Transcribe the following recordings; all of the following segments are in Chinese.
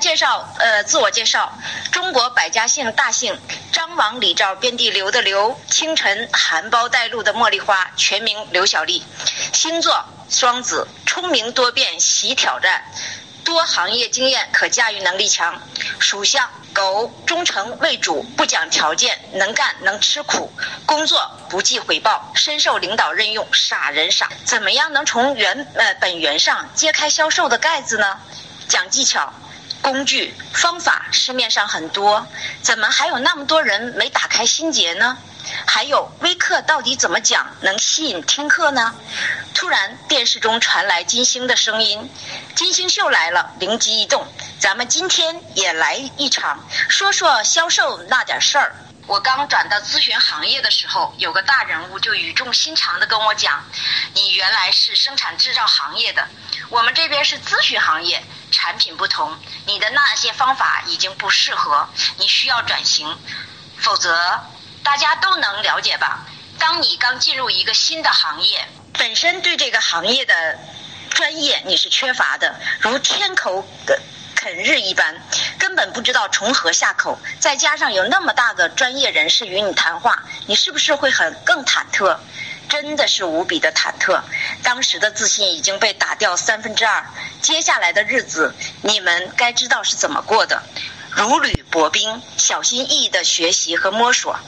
介绍，呃，自我介绍：中国百家姓大姓，张王李赵遍地刘的刘，清晨含苞待露的茉莉花，全名刘小丽。星座双子，聪明多变，喜挑战，多行业经验，可驾驭能力强。属相狗，忠诚为主，不讲条件，能干能吃苦，工作不计回报，深受领导任用，傻人傻。怎么样能从原呃本源上揭开销售的盖子呢？讲技巧。工具方法市面上很多，怎么还有那么多人没打开心结呢？还有微课到底怎么讲能吸引听课呢？突然电视中传来金星的声音，金星秀来了，灵机一动，咱们今天也来一场，说说销售那点事儿。我刚转到咨询行业的时候，有个大人物就语重心长地跟我讲：“你原来是生产制造行业的，我们这边是咨询行业。”产品不同，你的那些方法已经不适合，你需要转型，否则大家都能了解吧。当你刚进入一个新的行业，本身对这个行业的专业你是缺乏的，如天口啃日一般，根本不知道从何下口。再加上有那么大的专业人士与你谈话，你是不是会很更忐忑？真的是无比的忐忑，当时的自信已经被打掉三分之二。接下来的日子，你们该知道是怎么过的，如履薄冰，小心翼翼的学习和摸索。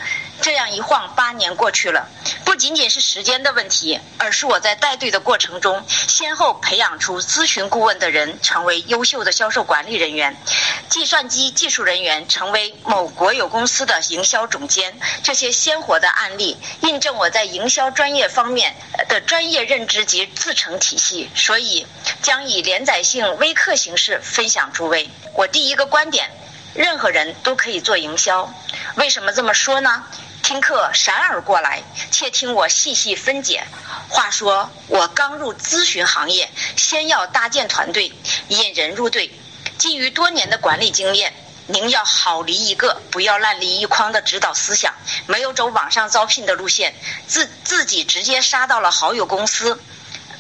这样一晃，八年过去了，不仅仅是时间的问题，而是我在带队的过程中，先后培养出咨询顾问的人成为优秀的销售管理人员，计算机技术人员成为某国有公司的营销总监。这些鲜活的案例，印证我在营销专业方面的专业认知及自成体系。所以，将以连载性微课形式分享诸位。我第一个观点：任何人都可以做营销。为什么这么说呢？听课闪耳过来，且听我细细分解。话说我刚入咨询行业，先要搭建团队，引人入队。基于多年的管理经验，您要好离一个，不要烂离一筐的指导思想。没有走网上招聘的路线，自自己直接杀到了好友公司。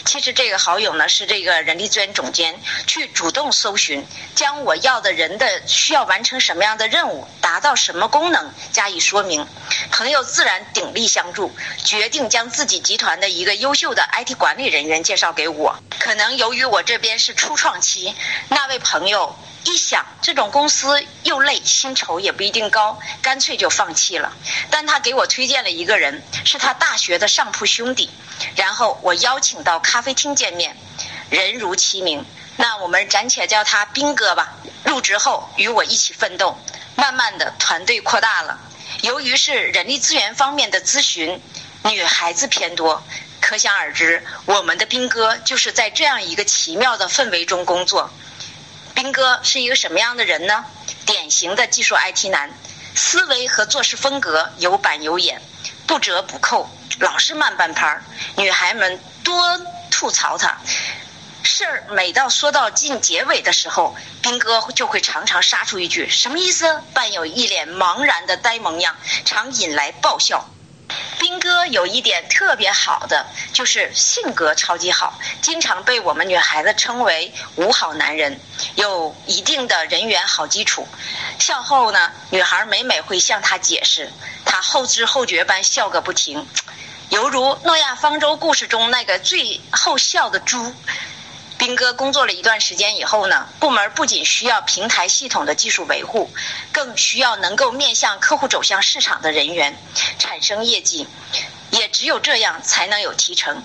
其实这个好友呢是这个人力资源总监，去主动搜寻，将我要的人的需要完成什么样的任务，达到什么功能加以说明，朋友自然鼎力相助，决定将自己集团的一个优秀的 IT 管理人员介绍给我。可能由于我这边是初创期，那位朋友。一想这种公司又累，薪酬也不一定高，干脆就放弃了。但他给我推荐了一个人，是他大学的上铺兄弟。然后我邀请到咖啡厅见面，人如其名，那我们暂且叫他兵哥吧。入职后与我一起奋斗，慢慢的团队扩大了。由于是人力资源方面的咨询，女孩子偏多，可想而知，我们的兵哥就是在这样一个奇妙的氛围中工作。兵哥是一个什么样的人呢？典型的技术 IT 男，思维和做事风格有板有眼，不折不扣，老是慢半拍儿。女孩们多吐槽他，事儿每到说到近结尾的时候，兵哥就会常常杀出一句“什么意思”，伴有一脸茫然的呆萌样，常引来爆笑。兵哥有一点特别好的，就是性格超级好，经常被我们女孩子称为“五好男人”，有一定的人缘好基础。笑后呢，女孩每每会向他解释，他后知后觉般笑个不停，犹如诺亚方舟故事中那个最后笑的猪。兵哥工作了一段时间以后呢，部门不仅需要平台系统的技术维护，更需要能够面向客户走向市场的人员，产生业绩，也只有这样才能有提成。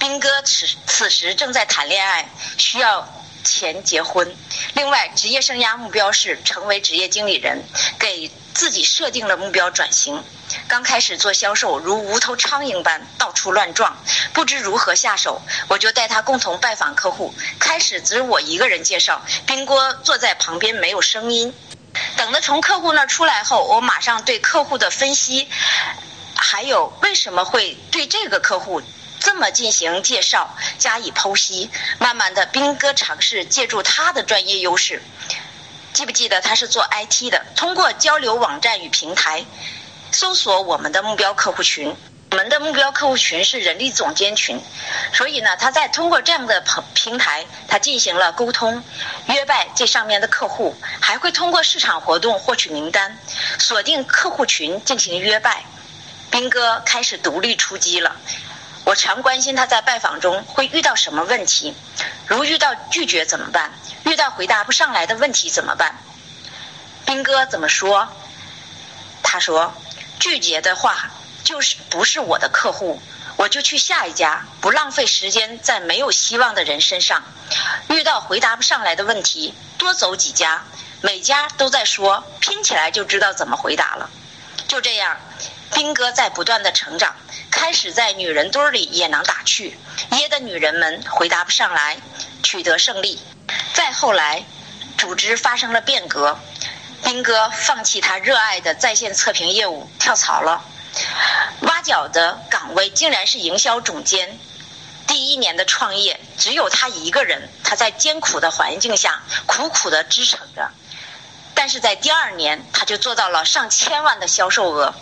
兵哥此此时正在谈恋爱，需要钱结婚。另外，职业生涯目标是成为职业经理人，给自己设定了目标转型。刚开始做销售，如无头苍蝇般到处乱撞，不知如何下手。我就带他共同拜访客户。开始只有我一个人介绍，兵哥坐在旁边没有声音。等着从客户那儿出来后，我马上对客户的分析，还有为什么会对这个客户这么进行介绍加以剖析。慢慢的，斌哥尝试借助他的专业优势，记不记得他是做 IT 的？通过交流网站与平台，搜索我们的目标客户群。我们的目标客户群是人力总监群，所以呢，他在通过这样的平平台，他进行了沟通、约拜这上面的客户，还会通过市场活动获取名单，锁定客户群进行约拜。斌哥开始独立出击了。我常关心他在拜访中会遇到什么问题，如遇到拒绝怎么办？遇到回答不上来的问题怎么办？斌哥怎么说？他说拒绝的话。就是不是我的客户，我就去下一家，不浪费时间在没有希望的人身上。遇到回答不上来的问题，多走几家，每家都在说，拼起来就知道怎么回答了。就这样，兵哥在不断的成长，开始在女人堆里也能打趣，噎的女人们回答不上来，取得胜利。再后来，组织发生了变革，兵哥放弃他热爱的在线测评业务，跳槽了。挖角的岗位竟然是营销总监。第一年的创业只有他一个人，他在艰苦的环境下苦苦的支撑着。但是在第二年，他就做到了上千万的销售额。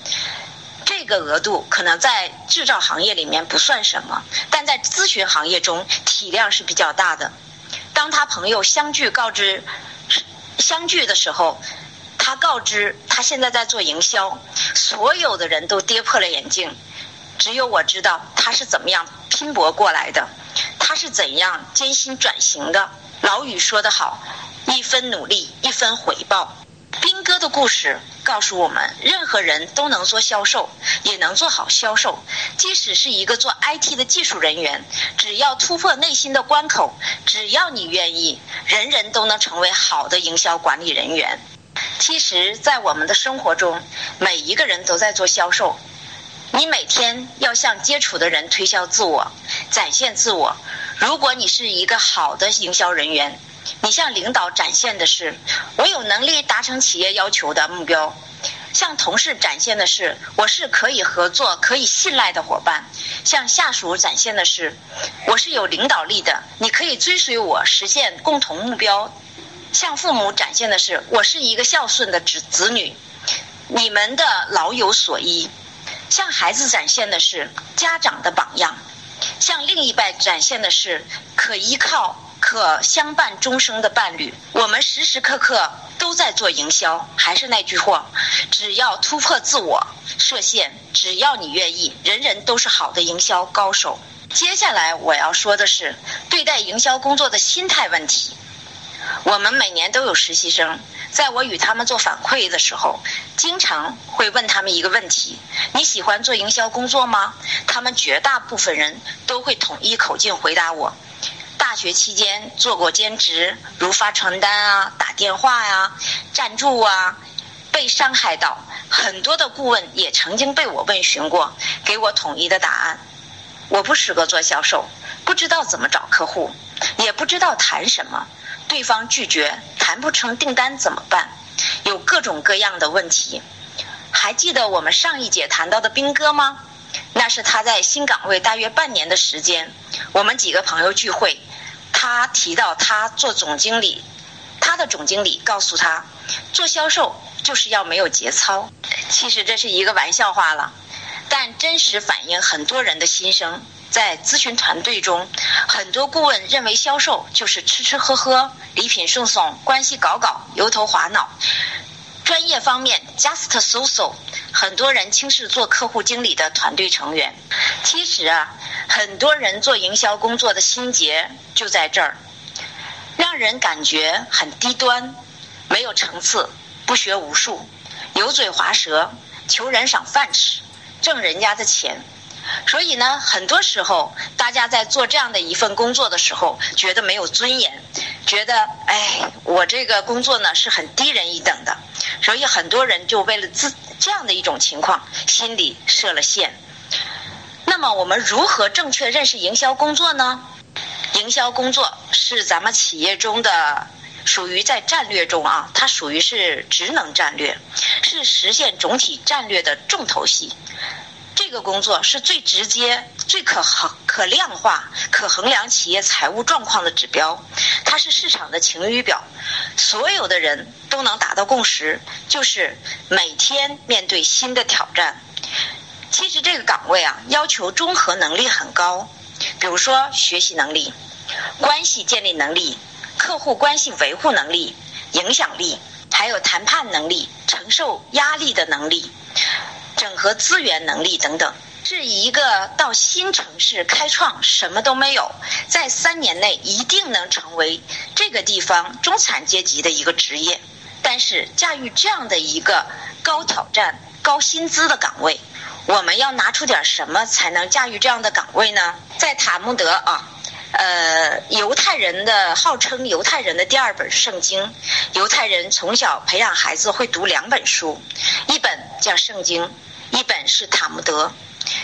这个额度可能在制造行业里面不算什么，但在咨询行业中体量是比较大的。当他朋友相聚告知相聚的时候。他告知他现在在做营销，所有的人都跌破了眼镜，只有我知道他是怎么样拼搏过来的，他是怎样艰辛转型的。老语说得好，一分努力一分回报。兵哥的故事告诉我们，任何人都能做销售，也能做好销售。即使是一个做 IT 的技术人员，只要突破内心的关口，只要你愿意，人人都能成为好的营销管理人员。其实，在我们的生活中，每一个人都在做销售。你每天要向接触的人推销自我，展现自我。如果你是一个好的营销人员，你向领导展现的是我有能力达成企业要求的目标；向同事展现的是我是可以合作、可以信赖的伙伴；向下属展现的是我是有领导力的，你可以追随我实现共同目标。向父母展现的是我是一个孝顺的子子女，你们的老有所依；向孩子展现的是家长的榜样，向另一半展现的是可依靠、可相伴终生的伴侣。我们时时刻刻都在做营销，还是那句话，只要突破自我设限，只要你愿意，人人都是好的营销高手。接下来我要说的是对待营销工作的心态问题。我们每年都有实习生，在我与他们做反馈的时候，经常会问他们一个问题：你喜欢做营销工作吗？他们绝大部分人都会统一口径回答我：学期间做过兼职，如发传单啊、打电话呀、赞助啊，被伤害到。很多的顾问也曾经被我问询过，给我统一的答案：我不适合做销售，不知道怎么找客户，也不知道谈什么。对方拒绝谈不成订单怎么办？有各种各样的问题。还记得我们上一节谈到的兵哥吗？那是他在新岗位大约半年的时间，我们几个朋友聚会，他提到他做总经理，他的总经理告诉他，做销售就是要没有节操。其实这是一个玩笑话了，但真实反映很多人的心声。在咨询团队中，很多顾问认为销售就是吃吃喝喝、礼品送送、关系搞搞、油头滑脑。专业方面，just so so。很多人轻视做客户经理的团队成员。其实啊，很多人做营销工作的心结就在这儿，让人感觉很低端、没有层次、不学无术、油嘴滑舌、求人赏饭吃、挣人家的钱。所以呢，很多时候大家在做这样的一份工作的时候，觉得没有尊严，觉得哎，我这个工作呢是很低人一等的。所以很多人就为了自这样的一种情况，心里设了限。那么我们如何正确认识营销工作呢？营销工作是咱们企业中的属于在战略中啊，它属于是职能战略，是实现总体战略的重头戏。这个工作是最直接、最可衡、可量化、可衡量企业财务状况的指标，它是市场的晴雨表，所有的人都能达到共识，就是每天面对新的挑战。其实这个岗位啊，要求综合能力很高，比如说学习能力、关系建立能力、客户关系维护能力、影响力，还有谈判能力、承受压力的能力。整合资源能力等等，是一个到新城市开创什么都没有，在三年内一定能成为这个地方中产阶级的一个职业。但是驾驭这样的一个高挑战、高薪资的岗位，我们要拿出点什么才能驾驭这样的岗位呢？在塔木德啊，呃，犹太人的号称犹太人的第二本圣经，犹太人从小培养孩子会读两本书，一本叫圣经。一本是塔木德，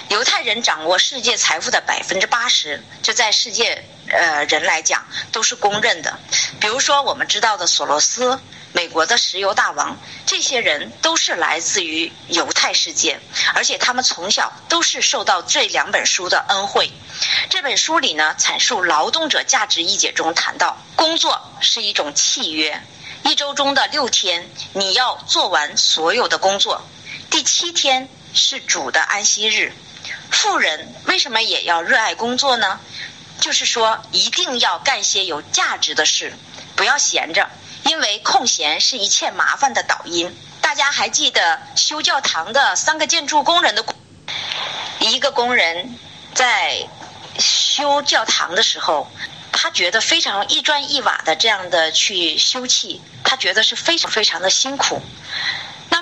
犹太人掌握世界财富的百分之八十，这在世界呃人来讲都是公认的。比如说我们知道的索罗斯，美国的石油大王，这些人都是来自于犹太世界，而且他们从小都是受到这两本书的恩惠。这本书里呢，阐述劳动者价值一节中谈到，工作是一种契约，一周中的六天你要做完所有的工作。第七天是主的安息日，富人为什么也要热爱工作呢？就是说，一定要干些有价值的事，不要闲着，因为空闲是一切麻烦的导因。大家还记得修教堂的三个建筑工人的，一个工人在修教堂的时候，他觉得非常一砖一瓦的这样的去修葺，他觉得是非常非常的辛苦。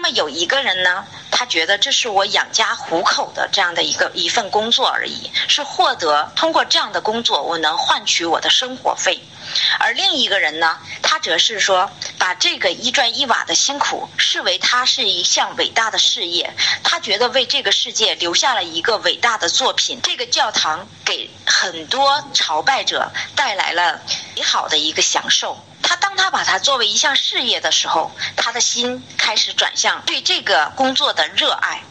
那么有一个人呢，他觉得这是我养家糊口的这样的一个一份工作而已，是获得通过这样的工作，我能换取我的生活费。而另一个人呢，他则是说，把这个一砖一瓦的辛苦视为他是一项伟大的事业，他觉得为这个世界留下了一个伟大的作品。这个教堂给很多朝拜者带来了美好的一个享受。他当他把它作为一项事业的时候，他的心开始转向对这个工作的热爱。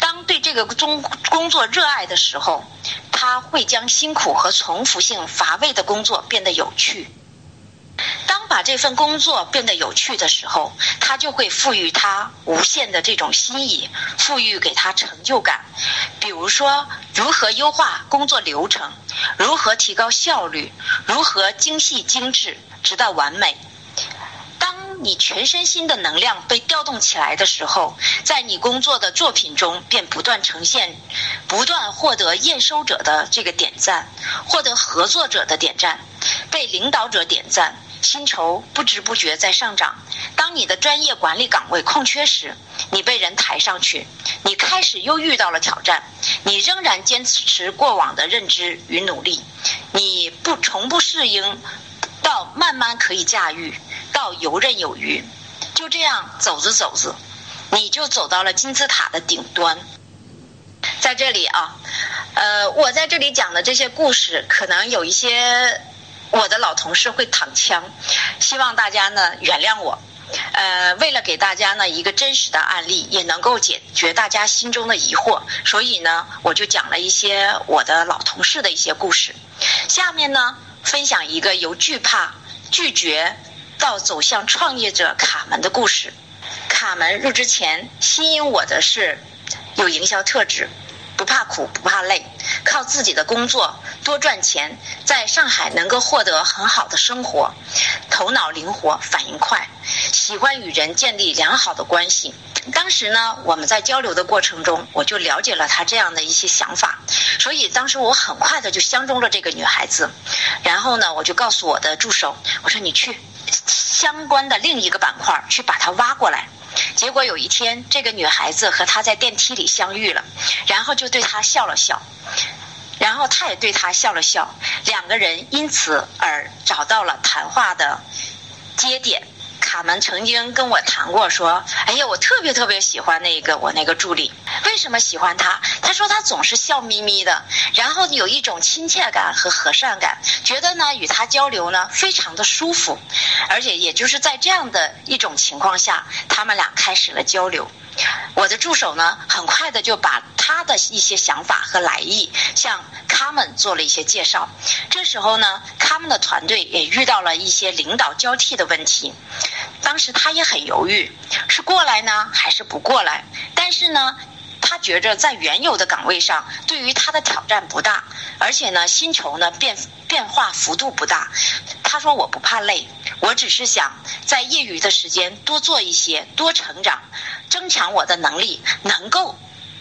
当对这个中工作热爱的时候，他会将辛苦和重复性乏味的工作变得有趣。当把这份工作变得有趣的时候，他就会赋予他无限的这种心意，赋予给他成就感。比如说，如何优化工作流程，如何提高效率，如何精细精致。直到完美。当你全身心的能量被调动起来的时候，在你工作的作品中便不断呈现，不断获得验收者的这个点赞，获得合作者的点赞，被领导者点赞，薪酬不知不觉在上涨。当你的专业管理岗位空缺时，你被人抬上去，你开始又遇到了挑战，你仍然坚持过往的认知与努力，你不从不适应。到慢慢可以驾驭，到游刃有余，就这样走着走着，你就走到了金字塔的顶端。在这里啊，呃，我在这里讲的这些故事，可能有一些我的老同事会躺枪，希望大家呢原谅我。呃，为了给大家呢一个真实的案例，也能够解决大家心中的疑惑，所以呢，我就讲了一些我的老同事的一些故事。下面呢。分享一个由惧怕、拒绝到走向创业者卡门的故事。卡门入职前吸引我的是有营销特质，不怕苦不怕累，靠自己的工作多赚钱，在上海能够获得很好的生活，头脑灵活，反应快，喜欢与人建立良好的关系。当时呢，我们在交流的过程中，我就了解了她这样的一些想法，所以当时我很快的就相中了这个女孩子。然后呢，我就告诉我的助手，我说你去相关的另一个板块去把她挖过来。结果有一天，这个女孩子和他在电梯里相遇了，然后就对他笑了笑，然后他也对他笑了笑，两个人因此而找到了谈话的接点。卡门曾经跟我谈过，说：“哎呀，我特别特别喜欢那个我那个助理，为什么喜欢他？他说他总是笑眯眯的，然后有一种亲切感和和善感，觉得呢与他交流呢非常的舒服，而且也就是在这样的一种情况下，他们俩开始了交流。我的助手呢，很快的就把他的一些想法和来意向他们做了一些介绍。这时候呢，他们的团队也遇到了一些领导交替的问题。当时他也很犹豫，是过来呢还是不过来？但是呢，他觉着在原有的岗位上，对于他的挑战不大，而且呢，薪酬呢变变化幅度不大。他说：“我不怕累，我只是想在业余的时间多做一些，多成长，增强我的能力，能够。”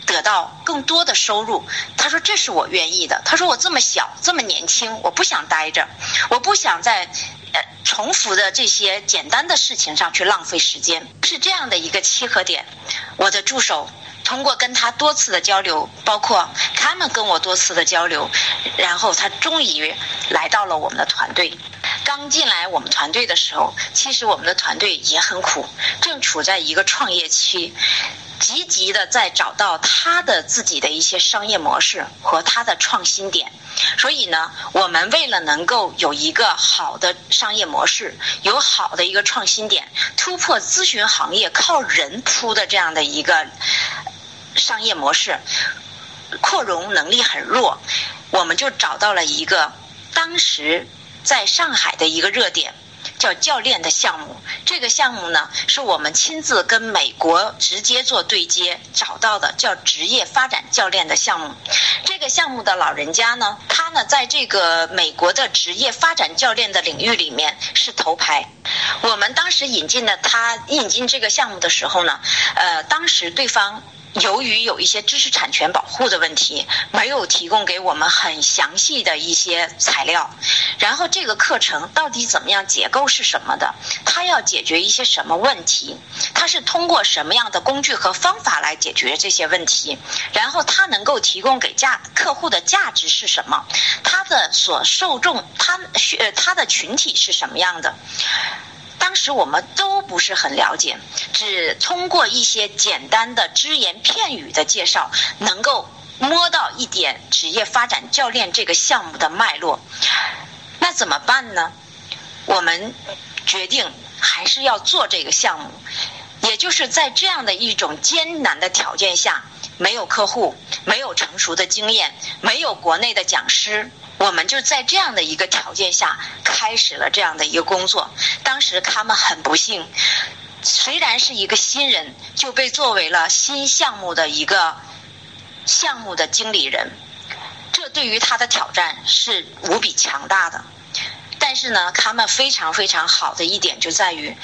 得到更多的收入，他说这是我愿意的。他说我这么小，这么年轻，我不想待着，我不想在呃重复的这些简单的事情上去浪费时间，是这样的一个契合点。我的助手通过跟他多次的交流，包括他们跟我多次的交流，然后他终于来到了我们的团队。刚进来我们团队的时候，其实我们的团队也很苦，正处在一个创业期。积极的在找到他的自己的一些商业模式和他的创新点，所以呢，我们为了能够有一个好的商业模式，有好的一个创新点，突破咨询行业靠人铺的这样的一个商业模式，扩容能力很弱，我们就找到了一个当时在上海的一个热点。叫教练的项目，这个项目呢是我们亲自跟美国直接做对接找到的，叫职业发展教练的项目。这个项目的老人家呢，他呢在这个美国的职业发展教练的领域里面是头牌。我们当时引进的他引进这个项目的时候呢，呃，当时对方。由于有一些知识产权保护的问题，没有提供给我们很详细的一些材料。然后这个课程到底怎么样，结构是什么的？它要解决一些什么问题？它是通过什么样的工具和方法来解决这些问题？然后它能够提供给价客户的价值是什么？它的所受众，它呃它的群体是什么样的？当时我们都不是很了解，只通过一些简单的只言片语的介绍，能够摸到一点职业发展教练这个项目的脉络。那怎么办呢？我们决定还是要做这个项目，也就是在这样的一种艰难的条件下，没有客户，没有成熟的经验，没有国内的讲师。我们就在这样的一个条件下开始了这样的一个工作。当时他们很不幸，虽然是一个新人，就被作为了新项目的一个项目的经理人。这对于他的挑战是无比强大的。但是呢，他们非常非常好的一点就在于，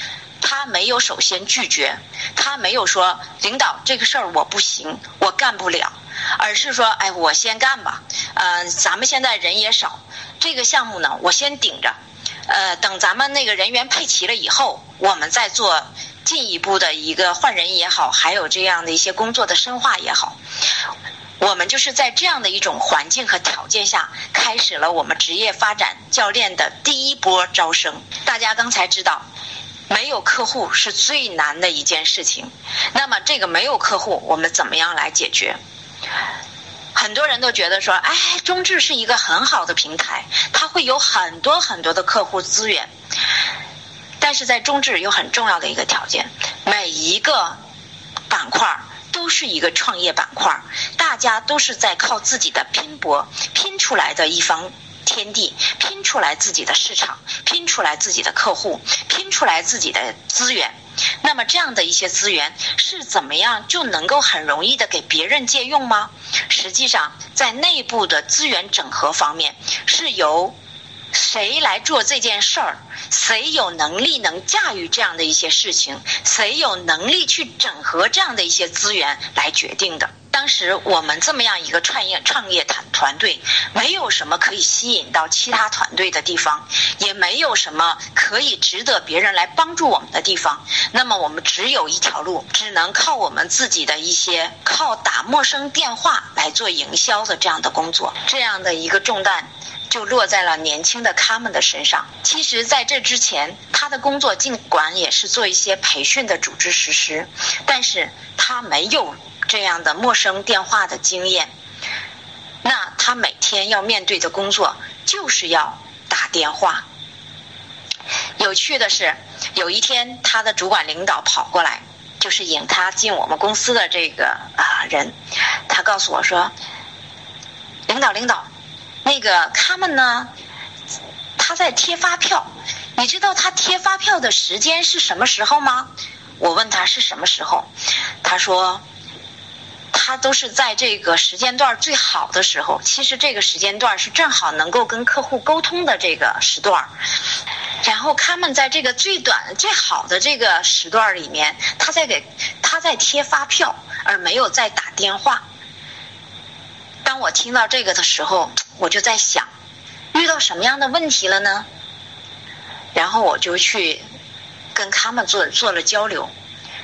他没有首先拒绝，他没有说领导这个事儿我不行，我干不了。而是说，哎，我先干吧，呃，咱们现在人也少，这个项目呢，我先顶着，呃，等咱们那个人员配齐了以后，我们再做进一步的一个换人也好，还有这样的一些工作的深化也好，我们就是在这样的一种环境和条件下，开始了我们职业发展教练的第一波招生。大家刚才知道，没有客户是最难的一件事情，那么这个没有客户，我们怎么样来解决？很多人都觉得说，哎，中智是一个很好的平台，它会有很多很多的客户资源。但是在中智有很重要的一个条件，每一个板块都是一个创业板块，大家都是在靠自己的拼搏拼出来的一方天地，拼出来自己的市场，拼出来自己的客户，拼出来自己的资源。那么这样的一些资源是怎么样就能够很容易的给别人借用吗？实际上，在内部的资源整合方面，是由谁来做这件事儿？谁有能力能驾驭这样的一些事情？谁有能力去整合这样的一些资源来决定的？当时我们这么样一个创业创业团团队，没有什么可以吸引到其他团队的地方，也没有什么可以值得别人来帮助我们的地方。那么我们只有一条路，只能靠我们自己的一些靠打陌生电话来做营销的这样的工作。这样的一个重担，就落在了年轻的他们的身上。其实，在这之前，他的工作尽管也是做一些培训的组织实施，但是他没有这样的陌生电话的经验。那他每天要面对的工作就是要打电话。有趣的是，有一天他的主管领导跑过来，就是引他进我们公司的这个啊人，他告诉我说：“领导，领导。”那个他们呢？他在贴发票，你知道他贴发票的时间是什么时候吗？我问他是什么时候，他说他都是在这个时间段最好的时候。其实这个时间段是正好能够跟客户沟通的这个时段。然后他们在这个最短最好的这个时段里面，他在给他在贴发票，而没有在打电话。当我听到这个的时候，我就在想，遇到什么样的问题了呢？然后我就去跟他们做做了交流，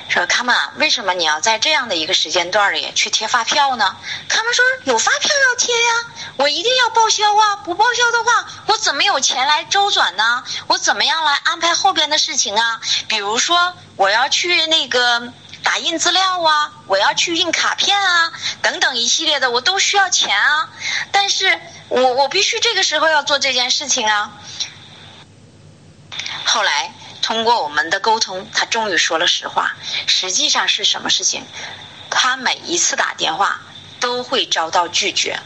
说他们啊，为什么你要在这样的一个时间段里去贴发票呢？他们说有发票要贴呀，我一定要报销啊，不报销的话，我怎么有钱来周转呢？我怎么样来安排后边的事情啊？比如说我要去那个。打印资料啊，我要去印卡片啊，等等一系列的，我都需要钱啊。但是我我必须这个时候要做这件事情啊。后来通过我们的沟通，他终于说了实话。实际上是什么事情？他每一次打电话都会遭到拒绝，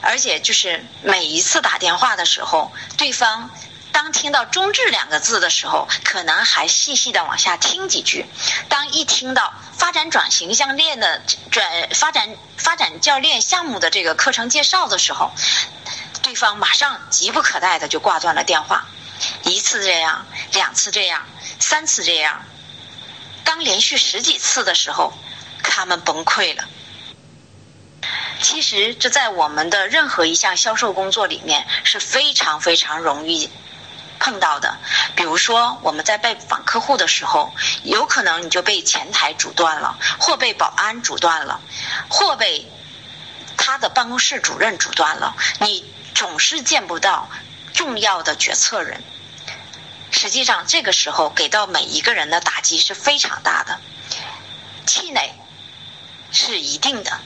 而且就是每一次打电话的时候，对方。当听到“中智”两个字的时候，可能还细细的往下听几句；当一听到发展转型项链的转发展发展教练项目的这个课程介绍的时候，对方马上急不可待的就挂断了电话。一次这样，两次这样，三次这样，当连续十几次的时候，他们崩溃了。其实这在我们的任何一项销售工作里面是非常非常容易。碰到的，比如说我们在拜访客户的时候，有可能你就被前台阻断了，或被保安阻断了，或被他的办公室主任阻断了，你总是见不到重要的决策人。实际上，这个时候给到每一个人的打击是非常大的，气馁是一定的。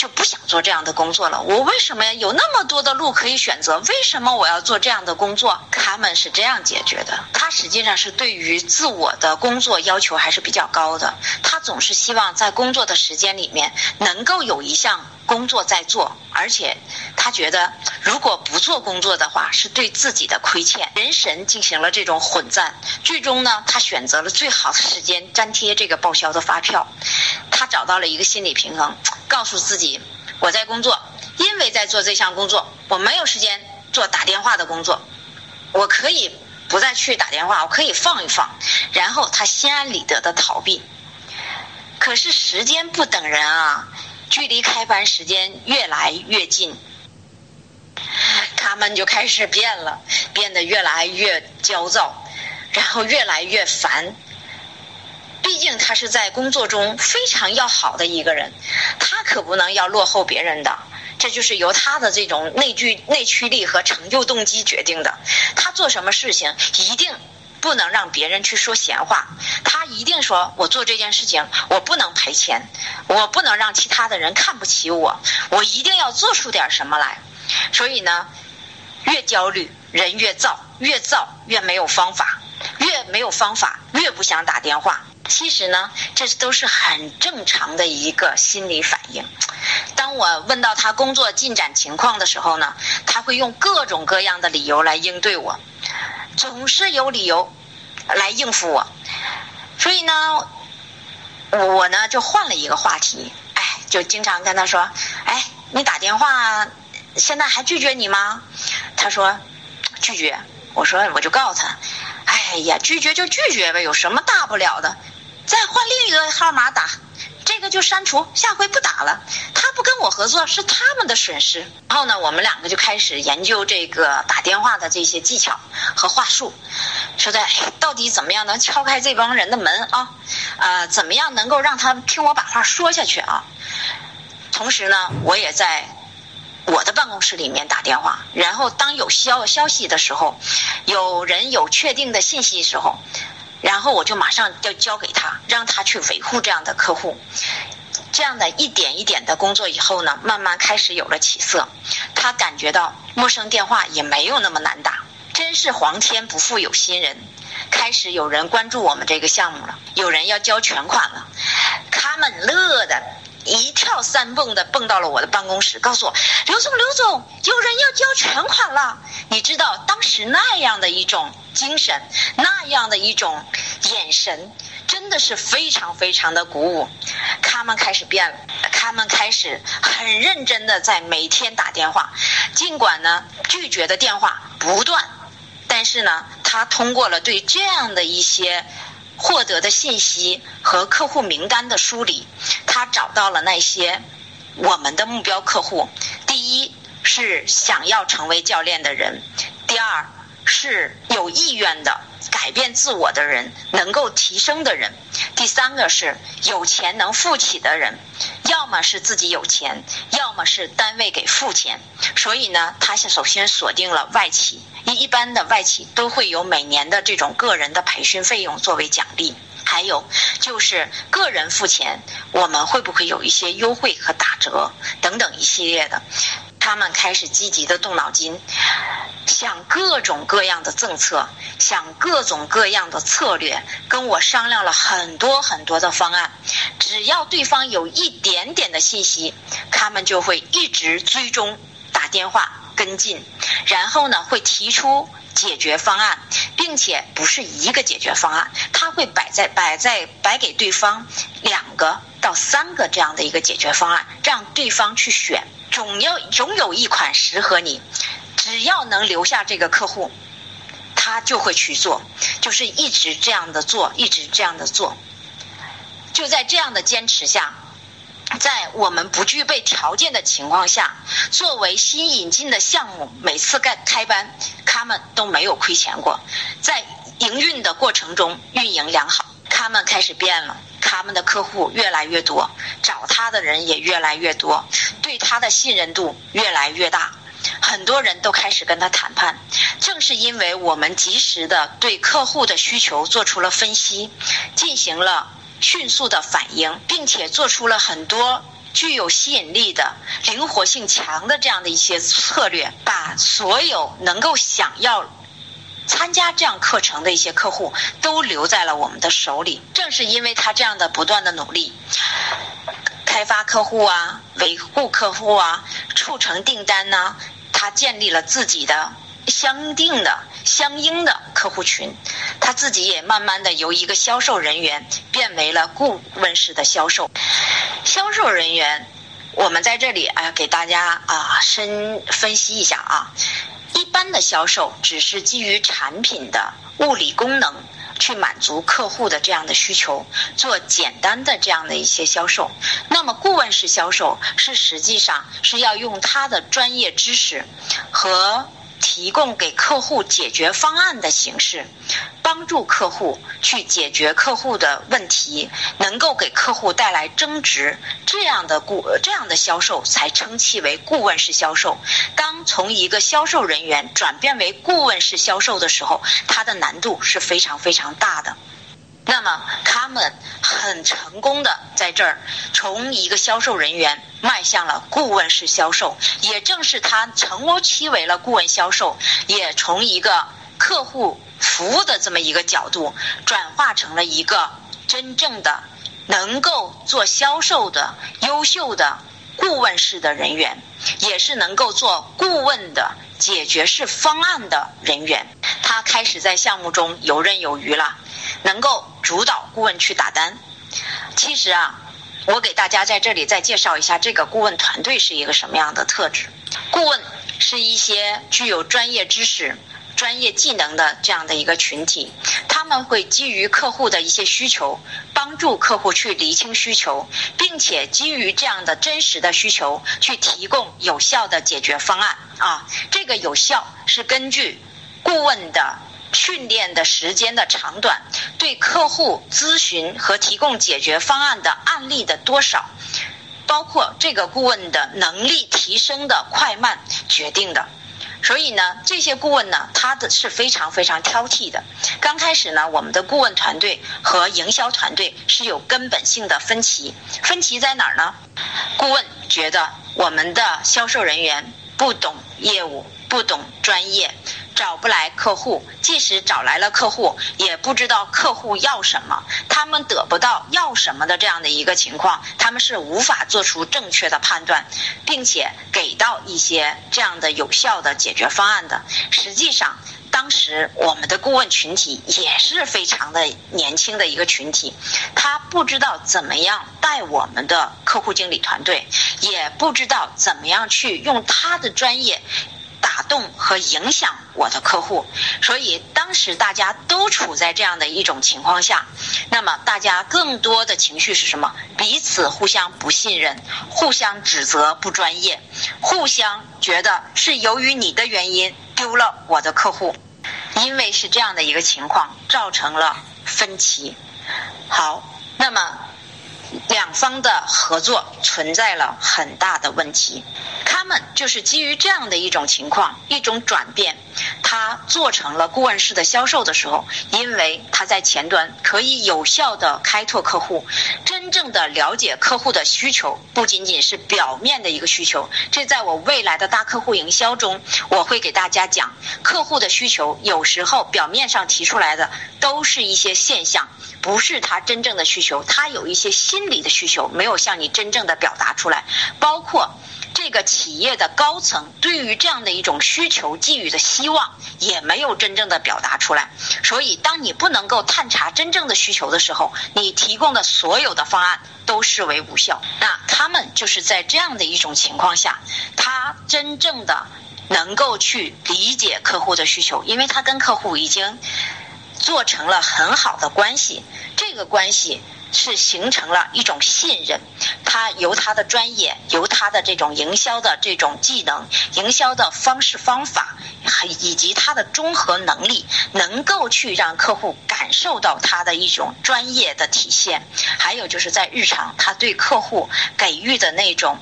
就不想做这样的工作了。我为什么有那么多的路可以选择？为什么我要做这样的工作？他们是这样解决的。他实际上是对于自我的工作要求还是比较高的。他总是希望在工作的时间里面能够有一项工作在做，而且他觉得如果不做工作的话是对自己的亏欠。人神进行了这种混战，最终呢，他选择了最好的时间粘贴这个报销的发票。他找到了一个心理平衡，告诉自己我在工作，因为在做这项工作，我没有时间做打电话的工作，我可以不再去打电话，我可以放一放，然后他心安理得的逃避。可是时间不等人啊，距离开班时间越来越近，他们就开始变了，变得越来越焦躁，然后越来越烦。毕竟他是在工作中非常要好的一个人，他可不能要落后别人的，这就是由他的这种内聚内驱力和成就动机决定的。他做什么事情一定不能让别人去说闲话，他一定说我做这件事情我不能赔钱，我不能让其他的人看不起我，我一定要做出点什么来。所以呢，越焦虑人越躁，越躁越没有方法，越没有方法越不想打电话。其实呢，这都是很正常的一个心理反应。当我问到他工作进展情况的时候呢，他会用各种各样的理由来应对我，总是有理由来应付我。所以呢，我呢就换了一个话题，哎，就经常跟他说：“哎，你打电话现在还拒绝你吗？”他说：“拒绝。”我说：“我就告诉他，哎呀，拒绝就拒绝呗，有什么大不了的。”再换另一个号码打，这个就删除，下回不打了。他不跟我合作是他们的损失。然后呢，我们两个就开始研究这个打电话的这些技巧和话术，说的到底怎么样能敲开这帮人的门啊？呃，怎么样能够让他听我把话说下去啊？同时呢，我也在我的办公室里面打电话，然后当有消消息的时候，有人有确定的信息时候，然后我就马上要交给他，让他去维护这样的客户。这样的一点一点的工作以后呢，慢慢开始有了起色。他感觉到陌生电话也没有那么难打，真是皇天不负有心人。开始有人关注我们这个项目了，有人要交全款了，他们乐的一跳三蹦的蹦到了我的办公室，告诉我：“刘总，刘总，有人要交全款了。”你知道当时那样的一种精神，那样的一种眼神。真的是非常非常的鼓舞，他们开始变了，他们开始很认真的在每天打电话，尽管呢拒绝的电话不断，但是呢他通过了对这样的一些获得的信息和客户名单的梳理，他找到了那些我们的目标客户，第一是想要成为教练的人，第二是有意愿的。改变自我的人，能够提升的人，第三个是有钱能付起的人，要么是自己有钱，要么是单位给付钱。所以呢，他是首先锁定了外企，一一般的外企都会有每年的这种个人的培训费用作为奖励，还有就是个人付钱，我们会不会有一些优惠和打折等等一系列的。他们开始积极的动脑筋，想各种各样的政策，想各种各样的策略，跟我商量了很多很多的方案。只要对方有一点点的信息，他们就会一直追踪、打电话跟进，然后呢会提出解决方案，并且不是一个解决方案，他会摆在摆在摆给对方两个到三个这样的一个解决方案，让对方去选。总要总有一款适合你，只要能留下这个客户，他就会去做，就是一直这样的做，一直这样的做。就在这样的坚持下，在我们不具备条件的情况下，作为新引进的项目，每次开开班，他们都没有亏钱过，在营运的过程中运营良好，他们开始变了。他们的客户越来越多，找他的人也越来越多，对他的信任度越来越大，很多人都开始跟他谈判。正是因为我们及时的对客户的需求做出了分析，进行了迅速的反应，并且做出了很多具有吸引力的、灵活性强的这样的一些策略，把所有能够想要。参加这样课程的一些客户都留在了我们的手里，正是因为他这样的不断的努力，开发客户啊，维护客户啊，促成订单呢，他建立了自己的相应的、相应的客户群，他自己也慢慢的由一个销售人员变为了顾问式的销售。销售人员，我们在这里啊，给大家啊深分析一下啊。一般的销售只是基于产品的物理功能去满足客户的这样的需求，做简单的这样的一些销售。那么顾问式销售是实际上是要用他的专业知识和。提供给客户解决方案的形式，帮助客户去解决客户的问题，能够给客户带来增值，这样的顾这样的销售才称其为顾问式销售。当从一个销售人员转变为顾问式销售的时候，它的难度是非常非常大的。那么他们很成功的在这儿从一个销售人员迈向了顾问式销售，也正是他成其为了顾问销售，也从一个客户服务的这么一个角度，转化成了一个真正的能够做销售的优秀的顾问式的人员，也是能够做顾问的解决式方案的人员。他开始在项目中游刃有余了。能够主导顾问去打单。其实啊，我给大家在这里再介绍一下这个顾问团队是一个什么样的特质。顾问是一些具有专业知识、专业技能的这样的一个群体，他们会基于客户的一些需求，帮助客户去厘清需求，并且基于这样的真实的需求去提供有效的解决方案。啊，这个有效是根据顾问的。训练的时间的长短，对客户咨询和提供解决方案的案例的多少，包括这个顾问的能力提升的快慢决定的。所以呢，这些顾问呢，他的是非常非常挑剔的。刚开始呢，我们的顾问团队和营销团队是有根本性的分歧。分歧在哪儿呢？顾问觉得我们的销售人员不懂业务，不懂专业。找不来客户，即使找来了客户，也不知道客户要什么，他们得不到要什么的这样的一个情况，他们是无法做出正确的判断，并且给到一些这样的有效的解决方案的。实际上，当时我们的顾问群体也是非常的年轻的一个群体，他不知道怎么样带我们的客户经理团队，也不知道怎么样去用他的专业。打动和影响我的客户，所以当时大家都处在这样的一种情况下，那么大家更多的情绪是什么？彼此互相不信任，互相指责不专业，互相觉得是由于你的原因丢了我的客户，因为是这样的一个情况，造成了分歧。好，那么两方的合作存在了很大的问题。他们就是基于这样的一种情况，一种转变，他做成了顾问式的销售的时候，因为他在前端可以有效的开拓客户，真正的了解客户的需求，不仅仅是表面的一个需求。这在我未来的大客户营销中，我会给大家讲，客户的需求有时候表面上提出来的都是一些现象，不是他真正的需求，他有一些心理的需求没有向你真正的表达出来，包括。这个企业的高层对于这样的一种需求寄予的希望也没有真正的表达出来，所以当你不能够探查真正的需求的时候，你提供的所有的方案都视为无效。那他们就是在这样的一种情况下，他真正的能够去理解客户的需求，因为他跟客户已经做成了很好的关系，这个关系。是形成了一种信任，他由他的专业，由他的这种营销的这种技能、营销的方式方法，还以及他的综合能力，能够去让客户感受到他的一种专业的体现。还有就是在日常，他对客户给予的那种。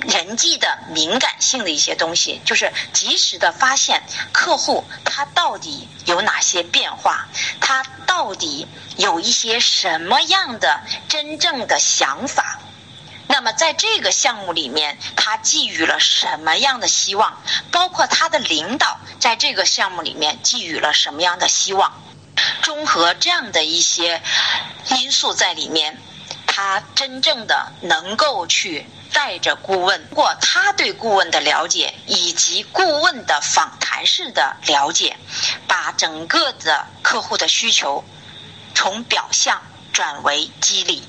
人际的敏感性的一些东西，就是及时的发现客户他到底有哪些变化，他到底有一些什么样的真正的想法。那么在这个项目里面，他寄予了什么样的希望？包括他的领导在这个项目里面寄予了什么样的希望？综合这样的一些因素在里面，他真正的能够去。带着顾问，通过他对顾问的了解以及顾问的访谈式的了解，把整个的客户的需求从表象转为机理。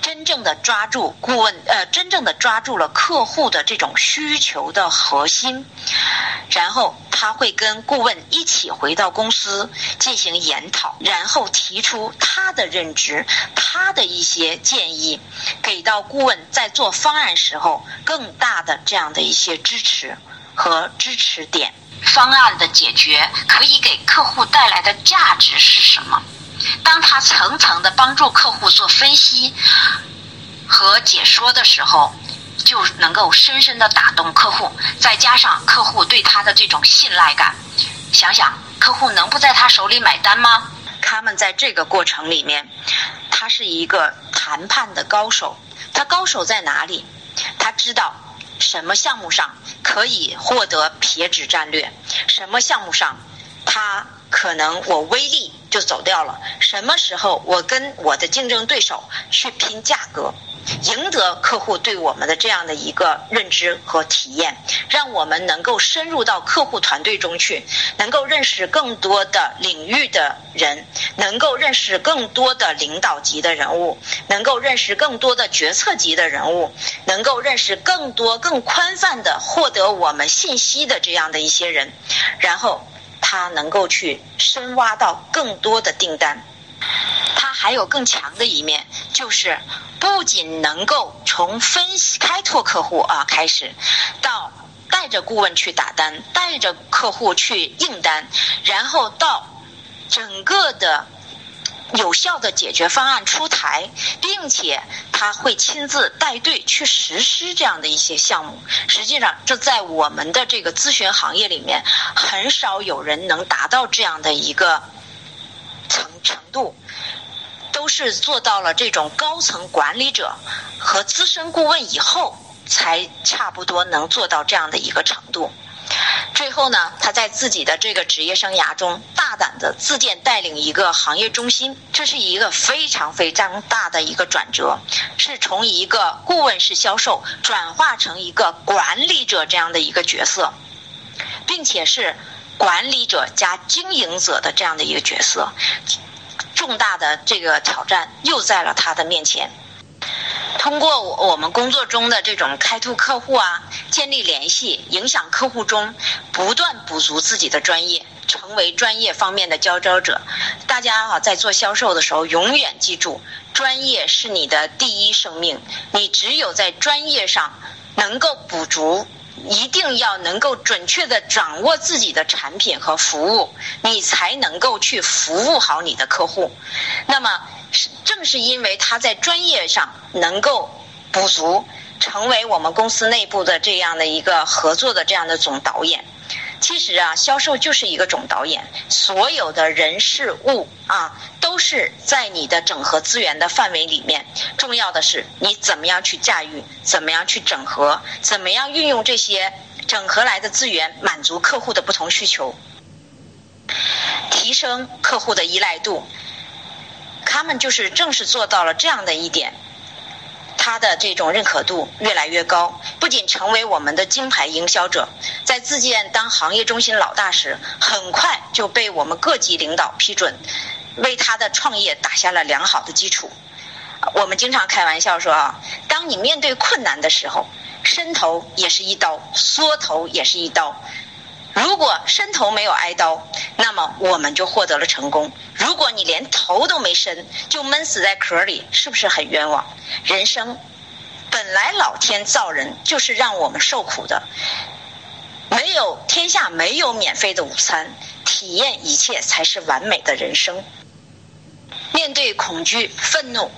真正的抓住顾问，呃，真正的抓住了客户的这种需求的核心，然后他会跟顾问一起回到公司进行研讨，然后提出他的认知，他的一些建议，给到顾问在做方案时候更大的这样的一些支持和支持点。方案的解决可以给客户带来的价值是什么？当他层层的帮助客户做分析和解说的时候，就能够深深的打动客户。再加上客户对他的这种信赖感，想想客户能不在他手里买单吗？他们在这个过程里面，他是一个谈判的高手。他高手在哪里？他知道什么项目上可以获得撇纸战略，什么项目上他可能我威力。就走掉了。什么时候我跟我的竞争对手去拼价格，赢得客户对我们的这样的一个认知和体验，让我们能够深入到客户团队中去，能够认识更多的领域的人，能够认识更多的领导级的人物，能够认识更多的决策级的人物，能够认识更多更宽泛的获得我们信息的这样的一些人，然后。他能够去深挖到更多的订单，他还有更强的一面，就是不仅能够从分析开拓客户啊开始，到带着顾问去打单，带着客户去应单，然后到整个的有效的解决方案出台，并且他会亲自带队去实施这样的一些项目。实际上，这在我们的这个咨询行业里面，很少有人能达到这样的一个程程度，都是做到了这种高层管理者和资深顾问以后，才差不多能做到这样的一个程度。最后呢，他在自己的这个职业生涯中，大胆的自荐带领一个行业中心，这是一个非常非常大的一个转折，是从一个顾问式销售转化成一个管理者这样的一个角色，并且是管理者加经营者的这样的一个角色，重大的这个挑战又在了他的面前。通过我们工作中的这种开拓客户啊，建立联系，影响客户中，不断补足自己的专业，成为专业方面的佼佼者。大家啊，在做销售的时候，永远记住，专业是你的第一生命。你只有在专业上能够补足，一定要能够准确的掌握自己的产品和服务，你才能够去服务好你的客户。那么。正是因为他在专业上能够补足，成为我们公司内部的这样的一个合作的这样的总导演。其实啊，销售就是一个总导演，所有的人事物啊，都是在你的整合资源的范围里面。重要的是你怎么样去驾驭，怎么样去整合，怎么样运用这些整合来的资源，满足客户的不同需求，提升客户的依赖度。他们就是正是做到了这样的一点，他的这种认可度越来越高，不仅成为我们的金牌营销者，在自荐当行业中心老大时，很快就被我们各级领导批准，为他的创业打下了良好的基础。我们经常开玩笑说啊，当你面对困难的时候，伸头也是一刀，缩头也是一刀。如果伸头没有挨刀，那么我们就获得了成功。如果你连头都没伸，就闷死在壳里，是不是很冤枉？人生本来老天造人就是让我们受苦的，没有天下没有免费的午餐，体验一切才是完美的人生。面对恐惧、愤怒、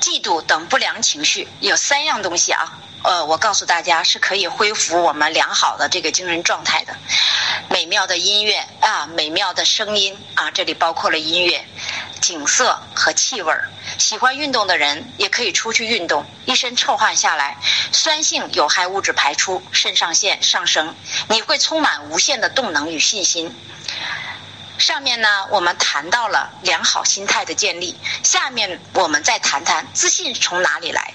嫉妒等不良情绪，有三样东西啊。呃，我告诉大家是可以恢复我们良好的这个精神状态的。美妙的音乐啊，美妙的声音啊，这里包括了音乐、景色和气味儿。喜欢运动的人也可以出去运动，一身臭汗下来，酸性有害物质排出，肾上腺上升，你会充满无限的动能与信心。上面呢，我们谈到了良好心态的建立，下面我们再谈谈自信从哪里来。